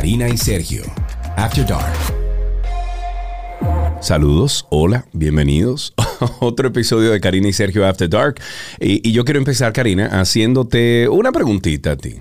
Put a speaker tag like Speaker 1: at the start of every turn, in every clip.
Speaker 1: Karina y Sergio. After Dark. Saludos, hola, bienvenidos a otro episodio de Karina y Sergio After Dark. Y, y yo quiero empezar, Karina, haciéndote una preguntita a ti.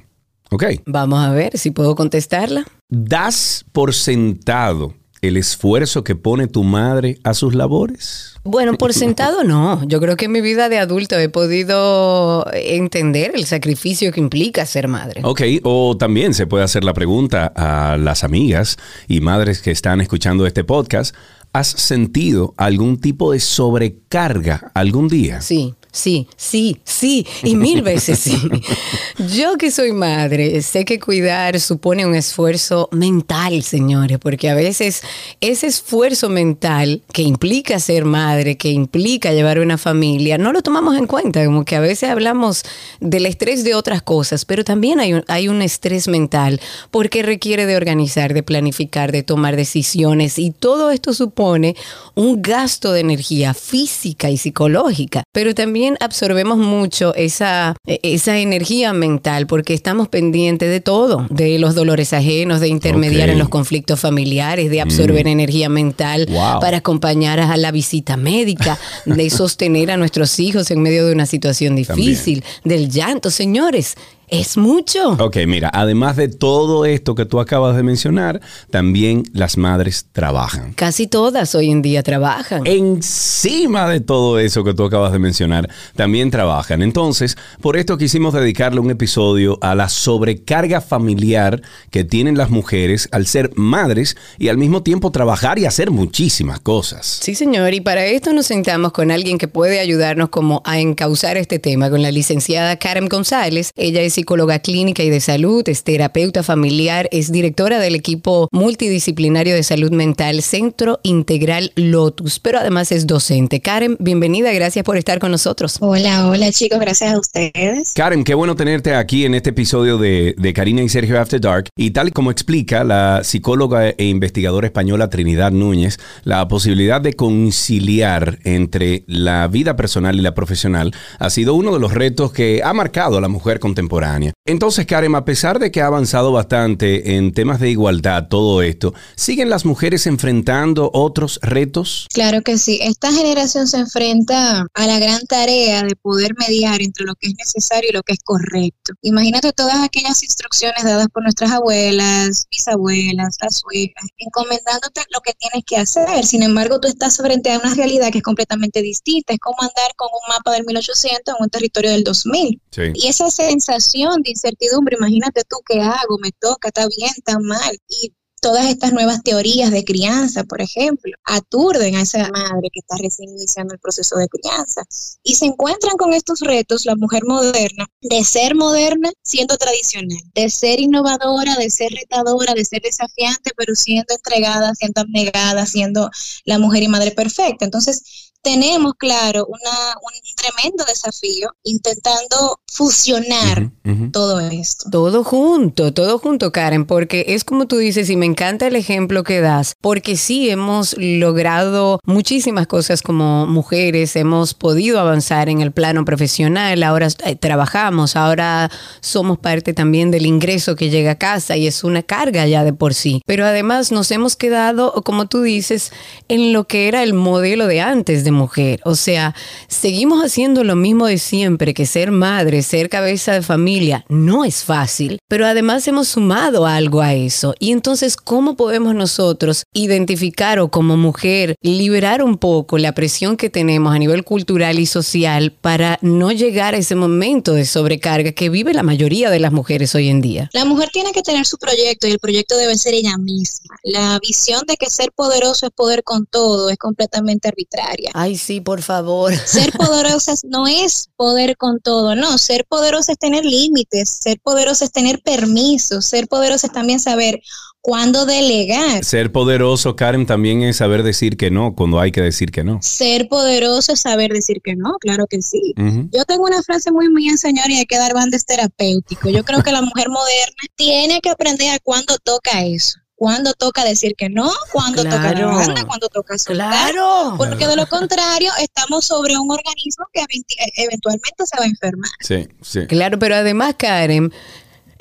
Speaker 1: ¿Ok?
Speaker 2: Vamos a ver si puedo contestarla.
Speaker 1: ¿Das por sentado el esfuerzo que pone tu madre a sus labores?
Speaker 2: Bueno, por sentado no. Yo creo que en mi vida de adulto he podido entender el sacrificio que implica ser madre.
Speaker 1: Ok, o también se puede hacer la pregunta a las amigas y madres que están escuchando este podcast. ¿Has sentido algún tipo de sobrecarga algún día?
Speaker 2: Sí. Sí, sí, sí, y mil veces sí. Yo que soy madre, sé que cuidar supone un esfuerzo mental, señores, porque a veces ese esfuerzo mental que implica ser madre, que implica llevar una familia, no lo tomamos en cuenta, como que a veces hablamos del estrés de otras cosas, pero también hay un, hay un estrés mental porque requiere de organizar, de planificar, de tomar decisiones y todo esto supone un gasto de energía física y psicológica, pero también absorbemos mucho esa, esa energía mental porque estamos pendientes de todo, de los dolores ajenos, de intermediar en los conflictos familiares, de absorber
Speaker 1: Mm.
Speaker 2: energía mental
Speaker 1: Wow.
Speaker 2: para acompañar a la visita médica, de sostener a nuestros hijos en medio de una situación difícil, del llanto. Señores, es mucho.
Speaker 1: Ok, mira, además de todo esto que tú acabas de mencionar, también las madres trabajan.
Speaker 2: Casi todas hoy en día trabajan.
Speaker 1: Encima de todo eso que tú acabas de mencionar, también trabajan. Entonces, por esto quisimos dedicarle un episodio a la sobrecarga familiar que tienen las mujeres al ser madres y al mismo tiempo trabajar y hacer muchísimas cosas.
Speaker 2: Sí, señor, y para esto nos sentamos con alguien que puede ayudarnos como a encauzar este tema, con la licenciada Karen González. Ella es psicóloga clínica y de salud, es terapeuta familiar, es directora del equipo multidisciplinario de salud mental Centro Integral Lotus, pero además es docente. Karen, bienvenida, gracias por estar con nosotros.
Speaker 3: Hola, hola chicos, gracias a ustedes.
Speaker 1: Karen, qué bueno tenerte aquí en este episodio de, de Karina y Sergio After Dark. Y tal y como explica la psicóloga e investigadora española Trinidad Núñez, la posibilidad de conciliar entre la vida personal y la profesional ha sido uno de los retos que ha marcado a la mujer contemporánea. Entonces, Karen, a pesar de que ha avanzado bastante en temas de igualdad, todo esto, ¿siguen las mujeres enfrentando otros retos?
Speaker 3: Claro que sí, esta generación se enfrenta a la gran tarea de poder mediar entre lo que es necesario y lo que es correcto. Imagínate todas aquellas instrucciones dadas por nuestras abuelas, bisabuelas, las suegras, encomendándote lo que tienes que hacer. Sin embargo, tú estás frente a una realidad que es completamente distinta. Es como andar con un mapa del 1800 en un territorio del 2000.
Speaker 1: Sí.
Speaker 3: Y esa sensación de incertidumbre, imagínate tú qué hago, me toca, está bien, está mal. Y todas estas nuevas teorías de crianza, por ejemplo, aturden a esa madre que está recién iniciando el proceso de crianza. Y se encuentran con estos retos, la mujer moderna, de ser moderna siendo tradicional, de ser innovadora, de ser retadora, de ser desafiante, pero siendo entregada, siendo abnegada, siendo la mujer y madre perfecta. Entonces, tenemos, claro, una, un tremendo desafío intentando fusionar todo esto.
Speaker 2: Todo junto, todo junto, Karen, porque es como tú dices, y me encanta el ejemplo que das, porque sí hemos logrado muchísimas cosas como mujeres, hemos podido avanzar en el plano profesional, ahora eh, trabajamos, ahora somos parte también del ingreso que llega a casa y es una carga ya de por sí. Pero además nos hemos quedado, como tú dices, en lo que era el modelo de antes de mujer. O sea, seguimos haciendo lo mismo de siempre, que ser madre, ser cabeza de familia, no es fácil, pero además hemos sumado algo a eso. Y entonces, ¿cómo podemos nosotros identificar o como mujer liberar un poco la presión que tenemos a nivel cultural y social para no llegar a ese momento de sobrecarga que vive la mayoría de las mujeres hoy en día?
Speaker 3: La mujer tiene que tener su proyecto y el proyecto debe ser ella misma. La visión de que ser poderoso es poder con todo es completamente arbitraria.
Speaker 2: Ay, sí, por favor.
Speaker 3: Ser poderosa no es poder con todo, no. Ser poderosa es tener límites, ser poderosa es tener permisos, ser poderosa es también saber cuándo delegar.
Speaker 1: Ser poderoso, Karen, también es saber decir que no cuando hay que decir que no.
Speaker 3: Ser poderoso es saber decir que no, claro que sí. Yo tengo una frase muy mía, señor, y hay que dar bandes terapéutico. Yo creo que la mujer moderna tiene que aprender a cuándo toca eso. Cuándo toca decir que no, cuándo toca
Speaker 2: Claro.
Speaker 3: banda, cuándo toca soltar.
Speaker 2: Claro.
Speaker 3: Porque de lo contrario, estamos sobre un organismo que eventi- eventualmente se va a enfermar.
Speaker 1: Sí, sí.
Speaker 2: Claro, pero además, Karen,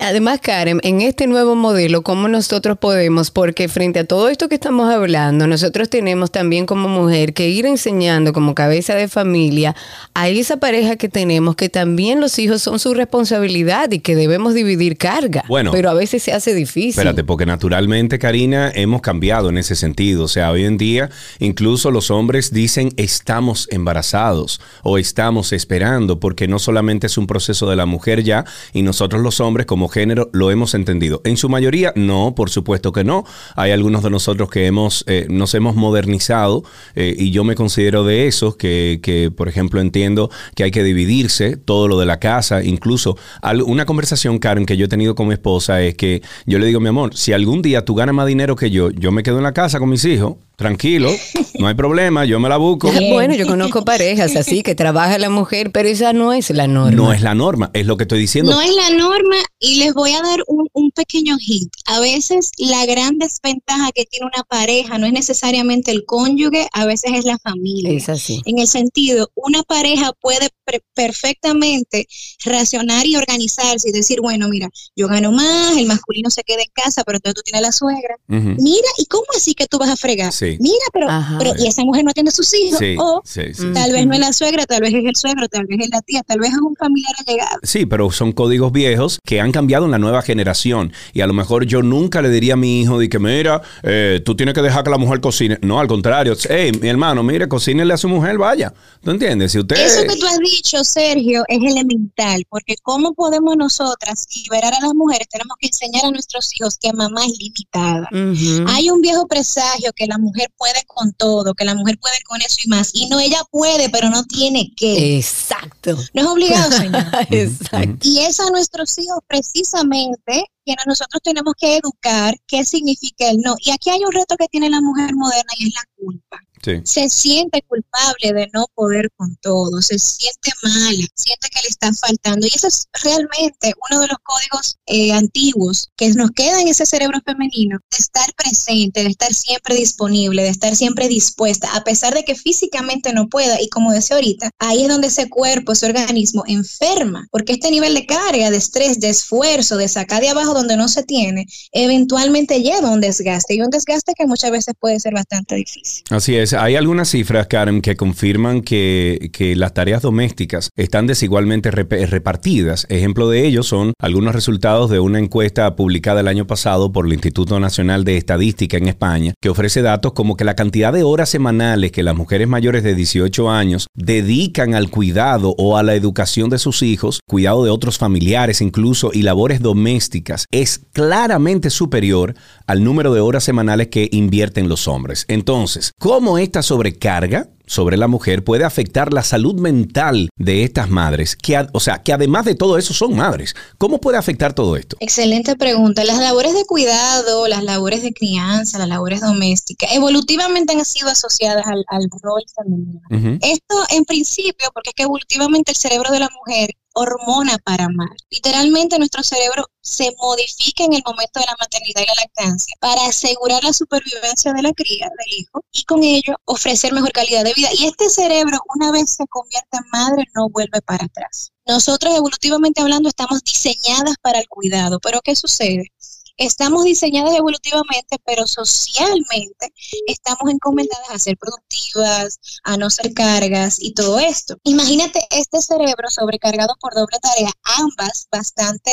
Speaker 2: Además, Karen, en este nuevo modelo, ¿cómo nosotros podemos? Porque frente a todo esto que estamos hablando, nosotros tenemos también como mujer que ir enseñando como cabeza de familia a esa pareja que tenemos que también los hijos son su responsabilidad y que debemos dividir carga.
Speaker 1: Bueno.
Speaker 2: Pero a veces se hace difícil.
Speaker 1: Espérate, porque naturalmente, Karina, hemos cambiado en ese sentido. O sea, hoy en día incluso los hombres dicen estamos embarazados o estamos esperando, porque no solamente es un proceso de la mujer ya, y nosotros los hombres como género lo hemos entendido. En su mayoría, no, por supuesto que no. Hay algunos de nosotros que hemos, eh, nos hemos modernizado eh, y yo me considero de esos que, que, por ejemplo, entiendo que hay que dividirse todo lo de la casa. Incluso al- una conversación, Karen, que yo he tenido con mi esposa es que yo le digo, mi amor, si algún día tú ganas más dinero que yo, yo me quedo en la casa con mis hijos, tranquilo, no hay problema, yo me la busco.
Speaker 2: Bueno, yo conozco parejas así que trabaja la mujer, pero esa no es la norma.
Speaker 1: No es la norma, es lo que estoy diciendo.
Speaker 3: No es la norma les voy a dar un, un pequeño hint. A veces la gran desventaja que tiene una pareja no es necesariamente el cónyuge, a veces es la familia.
Speaker 2: Es así.
Speaker 3: En el sentido, una pareja puede perfectamente racionar y organizarse y decir, bueno, mira, yo gano más, el masculino se queda en casa, pero entonces tú tienes la suegra. Mira, ¿y cómo así que tú vas a fregar?
Speaker 1: Sí.
Speaker 3: Mira, pero,
Speaker 2: Ajá.
Speaker 3: pero y esa mujer no atiende a sus hijos.
Speaker 1: Sí,
Speaker 3: O
Speaker 1: sí, sí.
Speaker 3: Tal vez no es la suegra, tal vez es el suegro, tal vez es la tía, tal vez es un familiar allegado.
Speaker 1: Sí, pero son códigos viejos que han cambiado en la nueva generación. Y a lo mejor yo nunca le diría a mi hijo de que, mira, eh, tú tienes que dejar que la mujer cocine. No, al contrario. Hey, mi hermano, mire, cocínele a su mujer, vaya. ¿Tú entiendes? Si usted...
Speaker 3: Eso que tú has dicho, Sergio, es elemental, porque ¿cómo podemos nosotras liberar a las mujeres? Tenemos que enseñar a nuestros hijos que mamá es limitada. Hay un viejo presagio que la mujer puede con todo, que la mujer puede con eso y más. Y no, ella puede, pero no tiene que.
Speaker 2: Exacto.
Speaker 3: No es obligado, señor.
Speaker 2: Exacto.
Speaker 3: Y es a nuestros hijos precisamente quienes nosotros tenemos que educar qué significa el no. Y aquí hay un reto que tiene la mujer moderna y es la culpa.
Speaker 1: Sí.
Speaker 3: Se siente culpable de no poder con todo, se siente mala, siente que le está faltando. Y eso es realmente uno de los códigos eh, antiguos que nos queda en ese cerebro femenino, de estar presente, de estar siempre disponible, de estar siempre dispuesta, a pesar de que físicamente no pueda. Y como decía ahorita, ahí es donde ese cuerpo, ese organismo enferma, porque este nivel de carga, de estrés, de esfuerzo, de sacar de abajo donde no se tiene, eventualmente lleva a un desgaste y un desgaste que muchas veces puede ser bastante difícil.
Speaker 1: Así es. Hay algunas cifras, Karen, que confirman que, las tareas domésticas están desigualmente rep- repartidas. Ejemplo de ello son algunos resultados de una encuesta publicada el año pasado por el Instituto Nacional de Estadística en España, que ofrece datos como que la cantidad de horas semanales que las mujeres mayores de 18 años dedican al cuidado o a la educación de sus hijos, cuidado de otros familiares incluso y labores domésticas, es claramente superior al número de horas semanales que invierten los hombres. Entonces, ¿cómo esta sobrecarga sobre la mujer puede afectar la salud mental de estas madres? Que, o sea, que además de todo eso son madres. ¿Cómo puede afectar todo esto?
Speaker 3: Excelente pregunta. Las labores de cuidado, las labores de crianza, las labores domésticas, evolutivamente han sido asociadas al, al rol femenino. Esto en principio, porque es que evolutivamente el cerebro de la mujer hormona para amar. Literalmente nuestro cerebro se modifica en el momento de la maternidad y la lactancia para asegurar la supervivencia de la cría, del hijo, y con ello ofrecer mejor calidad de vida. Y este cerebro, una vez se convierte en madre, no vuelve para atrás. Nosotros, evolutivamente hablando, estamos diseñadas para el cuidado, pero ¿qué sucede? Estamos diseñadas evolutivamente, pero socialmente estamos encomendadas a ser productivas, a no ser cargas y todo esto. Imagínate este cerebro sobrecargado por doble tarea, ambas bastante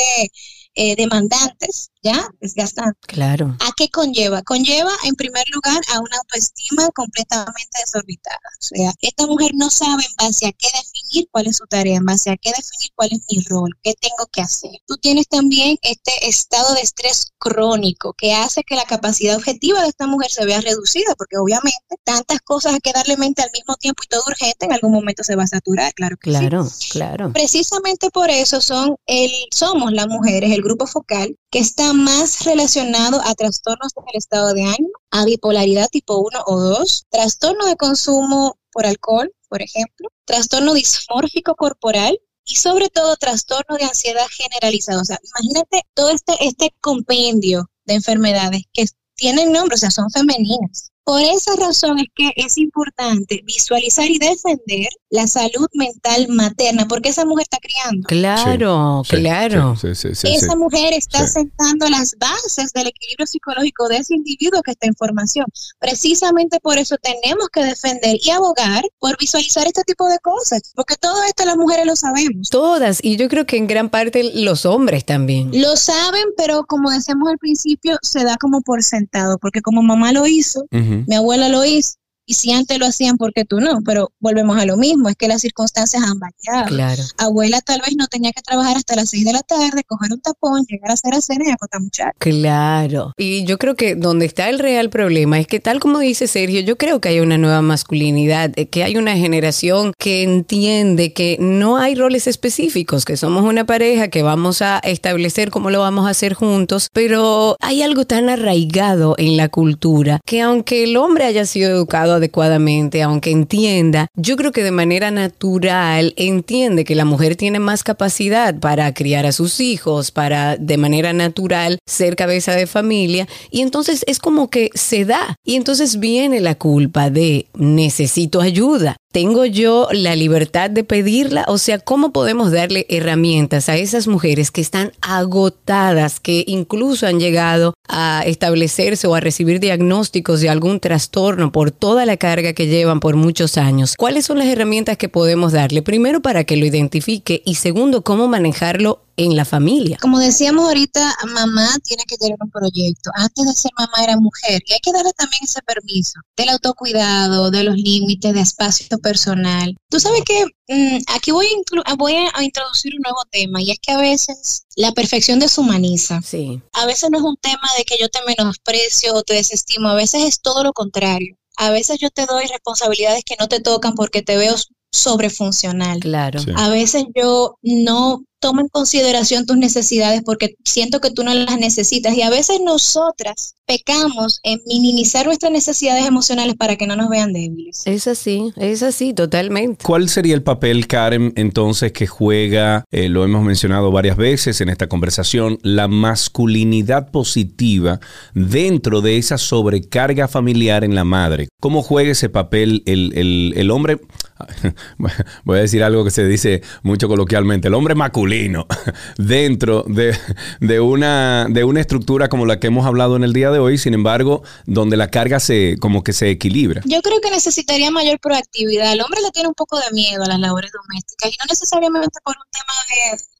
Speaker 3: eh, demandantes, ¿ya? Desgastantes.
Speaker 2: Claro.
Speaker 3: ¿A qué conlleva? Conlleva, en primer lugar, a una autoestima completamente desorbitada. O sea, esta mujer no sabe en base a qué definir cuál es su tarea, en base a qué definir cuál es mi rol, qué tengo que hacer. Tú tienes también este estado de estrés crónico que hace que la capacidad objetiva de esta mujer se vea reducida, porque obviamente tantas cosas a que darle mente al mismo tiempo y todo urgente, en algún momento se va a saturar, claro que sí.
Speaker 2: Claro, claro.
Speaker 3: Precisamente por eso son el, somos las mujeres, el grupo focal, que está más relacionado a trastornos del estado de ánimo, a bipolaridad tipo 1 o 2, trastorno de consumo por alcohol, por ejemplo, trastorno dismórfico corporal y sobre todo trastorno de ansiedad generalizado. O sea, imagínate todo este, este compendio de enfermedades que tienen nombre, o sea, son femeninas. Por esa razón es que es importante visualizar y defender la salud mental materna, porque esa mujer está criando.
Speaker 2: Claro, claro.
Speaker 3: esa mujer está sentando las bases del equilibrio psicológico de ese individuo que está en formación. Precisamente por eso tenemos que defender y abogar por visualizar este tipo de cosas, porque todo esto las mujeres lo sabemos.
Speaker 2: Todas, y yo creo que en gran parte los hombres también.
Speaker 3: Lo saben, pero como decíamos al principio, se da como por sentado, porque como mamá lo hizo, mi abuela lo hizo, y si antes lo hacían, ¿por qué tú no? Pero volvemos a lo mismo, es que las circunstancias han variado.
Speaker 2: Claro.
Speaker 3: Abuela tal vez no tenía que trabajar hasta las 6 de la tarde, coger un tapón, llegar a hacer a cena y acotar muchachos.
Speaker 2: Claro. Y yo creo que donde está el real problema es que tal como dice Sergio, yo creo que hay una nueva masculinidad, eh, que hay una generación que entiende que no hay roles específicos, que somos una pareja, que vamos a establecer cómo lo vamos a hacer juntos, pero hay algo tan arraigado en la cultura que aunque el hombre haya sido educado adecuadamente, aunque entienda, yo creo que de manera natural entiende que la mujer tiene más capacidad para criar a sus hijos, para de manera natural ser cabeza de familia, y entonces es como que se da. Y entonces viene la culpa de necesito ayuda. ¿Tengo yo la libertad de pedirla? O sea, ¿cómo podemos darle herramientas a esas mujeres que están agotadas, que incluso han llegado a establecerse o a recibir diagnósticos de algún trastorno por toda la carga que llevan por muchos años? ¿Cuáles son las herramientas que podemos darle? Primero, para que lo identifique y segundo, cómo manejarlo en la familia.
Speaker 3: Como decíamos ahorita, mamá tiene que tener un proyecto. Antes de ser mamá era mujer y hay que darle también ese permiso del autocuidado, de los límites, de espacio personal. Tú sabes que mm, aquí voy a, voy a introducir un nuevo tema y es que a veces la perfección deshumaniza.
Speaker 2: Sí.
Speaker 3: A veces no es un tema de que yo te menosprecio o te desestimo, a veces es todo lo contrario. A veces yo te doy responsabilidades que no te tocan porque te veo sobrefuncional.
Speaker 2: Claro.
Speaker 3: A veces yo no tomo en consideración tus necesidades porque siento que tú no las necesitas y a veces nosotras pecamos en minimizar nuestras necesidades emocionales para que no nos vean débiles.
Speaker 2: Es así, es así, totalmente.
Speaker 1: ¿Cuál sería el papel, Karen, entonces que juega, eh, lo hemos mencionado varias veces en esta conversación, la masculinidad positiva dentro de esa sobrecarga familiar en la madre? ¿Cómo juega ese papel el, el, el hombre? Voy a decir algo que se dice mucho coloquialmente, el hombre masculino dentro de, de, una, una estructura como la que hemos hablado en el día de hoy, sin embargo, donde la carga se como que se equilibra.
Speaker 3: Yo creo que necesitaría mayor proactividad. El hombre le tiene un poco de miedo a las labores domésticas y no necesariamente por un tema de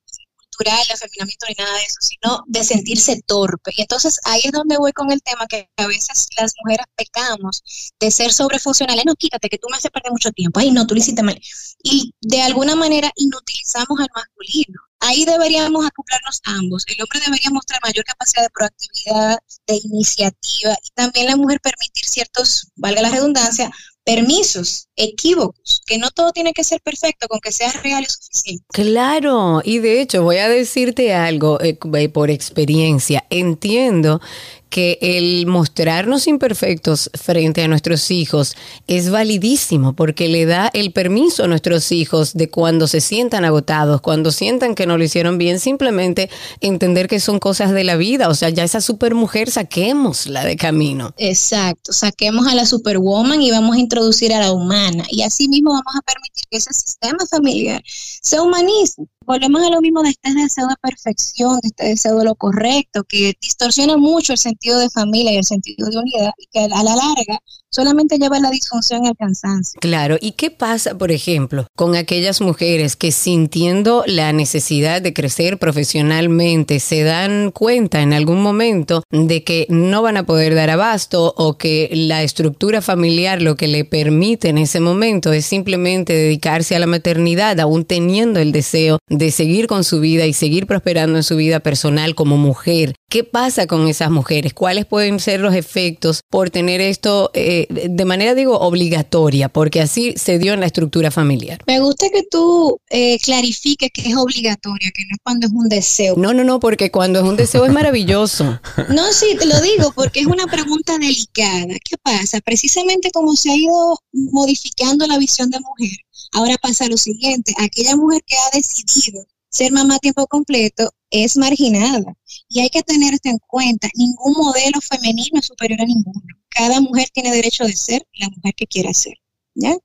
Speaker 3: cultural, de afeminamiento ni nada de eso, sino de sentirse torpe. Y entonces ahí es donde voy con el tema que a veces las mujeres pecamos de ser sobrefuncionales. No, quítate, que tú me haces perder mucho tiempo. Ay, no, tú lo hiciste mal. Y de alguna manera inutilizamos al masculino. Ahí deberíamos acoplarnos ambos. El hombre debería mostrar mayor capacidad de proactividad, de iniciativa y también la mujer permitir ciertos, valga la redundancia, permisos, equívocos, que no todo tiene que ser perfecto, con que sea real y suficiente.
Speaker 2: Claro, y de hecho voy a decirte algo eh, por experiencia. Entiendo que el mostrarnos imperfectos frente a nuestros hijos es validísimo porque le da el permiso a nuestros hijos de cuando se sientan agotados, cuando sientan que no lo hicieron bien, simplemente entender que son cosas de la vida. O sea, ya esa supermujer saquémosla de camino.
Speaker 3: Exacto, saquemos a la superwoman y vamos a introducir a la humana. Y así mismo vamos a permitir que ese sistema familiar se humanice volvemos a lo mismo de este deseo de perfección, de este deseo de lo correcto, que distorsiona mucho el sentido de familia y el sentido de unidad, y que a la larga solamente lleva la disfunción y al cansancio.
Speaker 2: Claro, ¿y qué pasa, por ejemplo, con aquellas mujeres que sintiendo la necesidad de crecer profesionalmente se dan cuenta en algún momento de que no van a poder dar abasto o que la estructura familiar lo que le permite en ese momento es simplemente dedicarse a la maternidad, aún teniendo el deseo de seguir con su vida y seguir prosperando en su vida personal como mujer. ¿Qué pasa con esas mujeres? ¿Cuáles pueden ser los efectos por tener esto eh, de manera, digo, obligatoria? Porque así se dio en la estructura familiar.
Speaker 3: Me gusta que tú eh, clarifiques que es obligatoria, que no es cuando es un deseo.
Speaker 2: No, no, no, porque cuando es un deseo es maravilloso.
Speaker 3: no, sí, te lo digo, porque es una pregunta delicada. ¿Qué pasa? Precisamente como se ha ido modificando la visión de mujer, Ahora pasa lo siguiente, aquella mujer que ha decidido ser mamá a tiempo completo es marginada. Y hay que tener esto en cuenta. Ningún modelo femenino es superior a ninguno. Cada mujer tiene derecho de ser la mujer que quiera ser. ¿ya?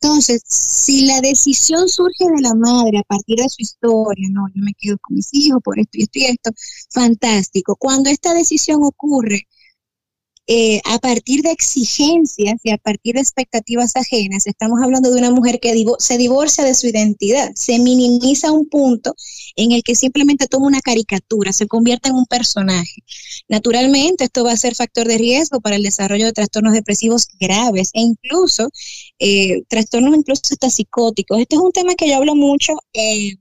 Speaker 3: Entonces, si la decisión surge de la madre a partir de su historia, no, yo me quedo con mis hijos por esto y esto y esto, fantástico. Cuando esta decisión ocurre eh, a partir de exigencias y a partir de expectativas ajenas, estamos hablando de una mujer que se divorcia de su identidad, se minimiza un punto en el que simplemente toma una caricatura, se convierte en un personaje. Naturalmente, esto va a ser factor de riesgo para el desarrollo de trastornos depresivos graves e incluso eh, trastornos incluso hasta psicóticos. Este es un tema que yo hablo mucho. Eh,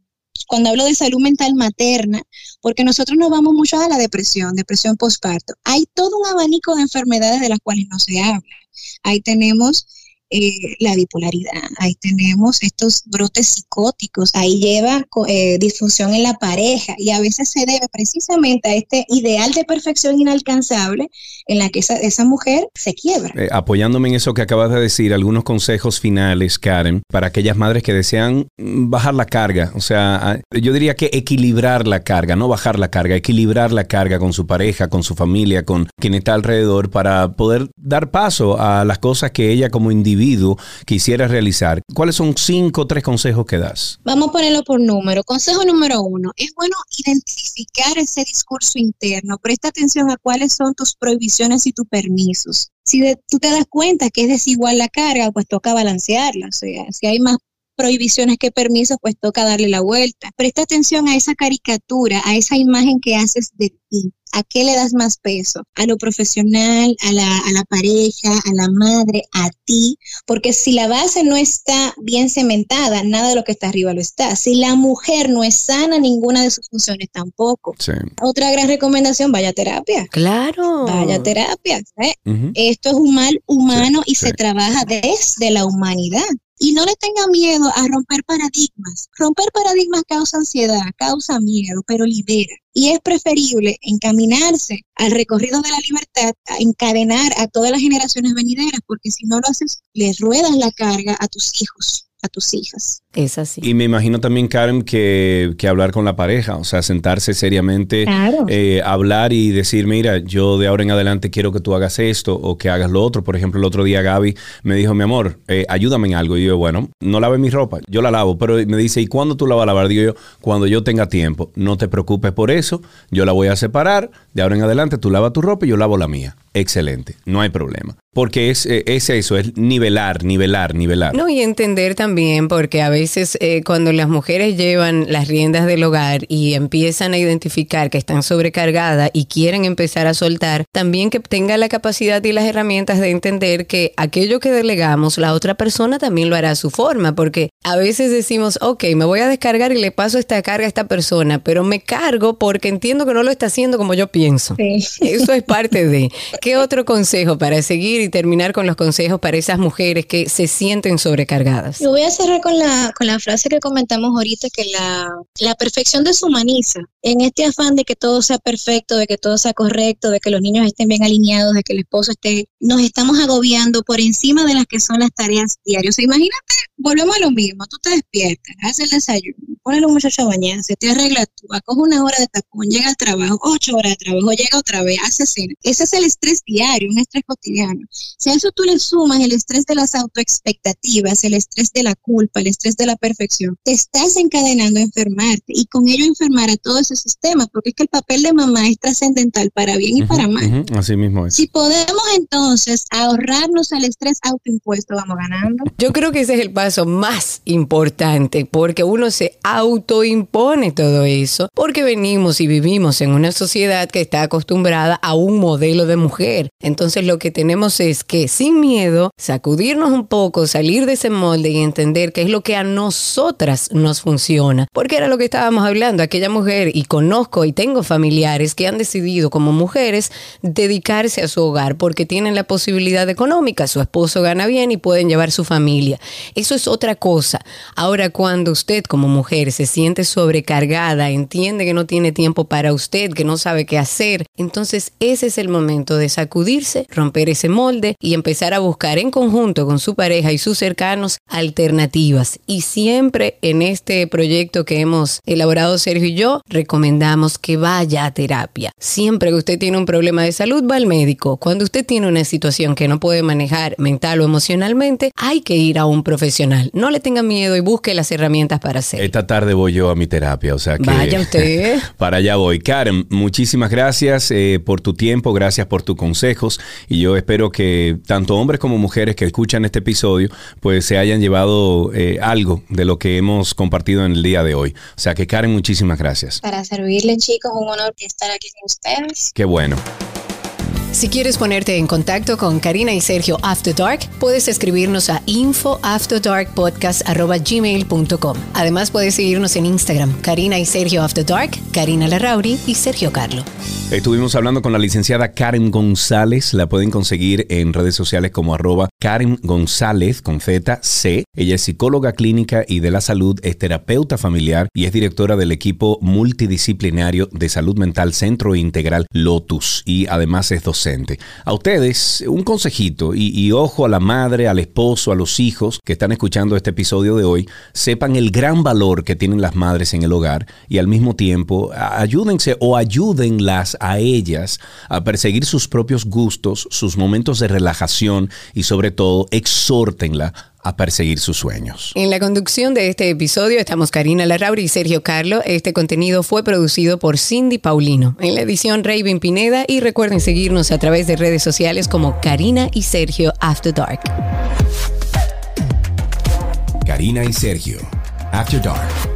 Speaker 3: cuando hablo de salud mental materna, porque nosotros nos vamos mucho a la depresión, depresión postparto. Hay todo un abanico de enfermedades de las cuales no se habla. Ahí tenemos eh, la bipolaridad, ahí tenemos estos brotes psicóticos, ahí lleva eh, disfunción en la pareja. Y a veces se debe precisamente a este ideal de perfección inalcanzable en la que esa, mujer se quiebra.
Speaker 1: Eh, apoyándome en eso que acabas de decir, algunos consejos finales, Karen, para aquellas madres que desean bajar la carga, o sea, yo diría que equilibrar la carga, no bajar la carga, equilibrar la carga con su pareja, con su familia, con quien está alrededor, para poder dar paso a las cosas que ella como individuo individuo quisiera realizar, ¿cuáles son cinco o tres consejos que das?
Speaker 3: Vamos a ponerlo por número. Consejo número uno, es bueno identificar ese discurso interno. Presta atención a cuáles son tus prohibiciones y tus permisos. Si tú te das cuenta que es desigual la carga, pues toca balancearla. O sea, si hay más prohibiciones que permisos, pues toca darle la vuelta. Presta atención a esa caricatura, a esa imagen que haces de ti. ¿A qué le das más peso? ¿A lo profesional, a la, a la pareja, a la madre, a ti? Porque si la base no está bien cementada, nada de lo que está arriba lo está. Si la mujer no es sana, ninguna de sus funciones tampoco. Otra gran recomendación, vaya a terapia.
Speaker 2: Claro.
Speaker 3: Vaya a terapia. ¿eh? Esto es un mal humano y se trabaja desde la humanidad. Y no le tenga miedo a romper paradigmas. Romper paradigmas causa ansiedad, causa miedo, pero libera. Y es preferible encaminarse al recorrido de la libertad, a encadenar a todas las generaciones venideras, porque si no lo haces, les ruedas la carga a tus hijos, a tus hijas.
Speaker 2: Es así.
Speaker 1: Y me imagino también, Karen, que, hablar con la pareja, o sea, sentarse seriamente, eh, hablar y decir, mira, yo de ahora en adelante quiero que tú hagas esto o que hagas lo otro. Por ejemplo, el otro día Gaby me dijo, mi amor, eh, ayúdame en algo. Y yo, bueno, no lave mi ropa, yo la lavo, pero me dice, ¿y cuándo tú la vas a lavar? Digo yo, cuando yo tenga tiempo, no te preocupes por eso, yo la voy a separar, de ahora en adelante tú lavas tu ropa y yo lavo la mía. Excelente, no hay problema. Porque es, eh, es eso, es nivelar, nivelar, nivelar.
Speaker 2: No, y entender también, porque a veces eh, cuando las mujeres llevan las riendas del hogar y empiezan a identificar que están sobrecargadas y quieren empezar a soltar, también que tenga la capacidad y las herramientas de entender que aquello que delegamos, la otra persona también lo hará a su forma, porque a veces decimos, ok, me voy a descargar y le paso esta carga a esta persona, pero me cargo porque entiendo que no lo está haciendo como yo pienso. Eso es parte de. ¿Qué otro consejo para seguir y terminar con los consejos para esas mujeres que se sienten sobrecargadas?
Speaker 3: Yo voy a cerrar con la, con la frase que comentamos ahorita, que la, la perfección deshumaniza. En este afán de que todo sea perfecto, de que todo sea correcto, de que los niños estén bien alineados, de que el esposo esté, nos estamos agobiando por encima de las que son las tareas diarias. imagínate, volvemos a lo mismo, tú te despiertas, haces el desayuno, pones a los muchachos a bañar, se te arregla tú, acoge una hora de tapón, llega al trabajo, ocho horas de trabajo, llega otra vez, hace cena. Ese es el estrés diario, un estrés cotidiano. Si a eso tú le sumas el estrés de las autoexpectativas, el estrés de la culpa, el estrés de la perfección, te estás encadenando a enfermarte y con ello enfermar a todo ese sistema, porque es que el papel de mamá es trascendental para bien y para mal.
Speaker 1: así mismo es.
Speaker 3: Si podemos entonces ahorrarnos el estrés autoimpuesto, vamos ganando.
Speaker 2: Yo creo que ese es el paso más importante, porque uno se autoimpone todo eso, porque venimos y vivimos en una sociedad que está acostumbrada a un modelo de mujer. Entonces lo que tenemos es que sin miedo, sacudirnos un poco, salir de ese molde y entender qué es lo que a nosotras nos funciona. Porque era lo que estábamos hablando, aquella mujer, y conozco y tengo familiares que han decidido como mujeres dedicarse a su hogar porque tienen la posibilidad económica, su esposo gana bien y pueden llevar su familia. Eso es otra cosa. Ahora, cuando usted como mujer se siente sobrecargada, entiende que no tiene tiempo para usted, que no sabe qué hacer, entonces ese es el momento de sacudirse, romper ese molde y empezar a buscar en conjunto con su pareja y sus cercanos alternativas. Y siempre en este proyecto que hemos elaborado Sergio y yo, recomendamos que vaya a terapia. Siempre que usted tiene un problema de salud, va al médico. Cuando usted tiene una situación que no puede manejar mental o emocionalmente, hay que ir a un profesional. No le tenga miedo y busque las herramientas para hacerlo.
Speaker 1: Esta tarde voy yo a mi terapia, o sea que...
Speaker 2: Vaya usted.
Speaker 1: para allá voy. Karen, muchísimas gracias eh, por tu tiempo, gracias por tus consejos y yo espero que tanto hombres como mujeres que escuchan este episodio pues se hayan llevado eh, algo de lo que hemos compartido en el día de hoy. O sea que Karen, muchísimas gracias.
Speaker 3: Para servirle chicos, un honor estar aquí con ustedes.
Speaker 1: Qué bueno.
Speaker 2: Si quieres ponerte en contacto con Karina y Sergio After Dark, puedes escribirnos a infoafterdarkpodcast.gmail.com. Además, puedes seguirnos en Instagram, Karina y Sergio After Dark, Karina Larrauri y Sergio Carlo.
Speaker 1: Estuvimos hablando con la licenciada Karen González. La pueden conseguir en redes sociales como arroba Karen González con Z C. Ella es psicóloga clínica y de la salud, es terapeuta familiar y es directora del equipo multidisciplinario de salud mental Centro Integral Lotus y además es docente a ustedes, un consejito y, ojo a la madre, al esposo, a los hijos que están escuchando este episodio de hoy, sepan el gran valor que tienen las madres en el hogar y al mismo tiempo ayúdense o ayúdenlas a ellas a perseguir sus propios gustos, sus momentos de relajación y sobre todo exhórtenla a perseguir sus sueños.
Speaker 2: En la conducción de este episodio estamos Karina Larrauri y Sergio Carlo. Este contenido fue producido por Cindy Paulino. En la edición Raven Pineda y recuerden seguirnos a través de redes sociales como Karina y Sergio After Dark.
Speaker 1: Karina y Sergio After Dark.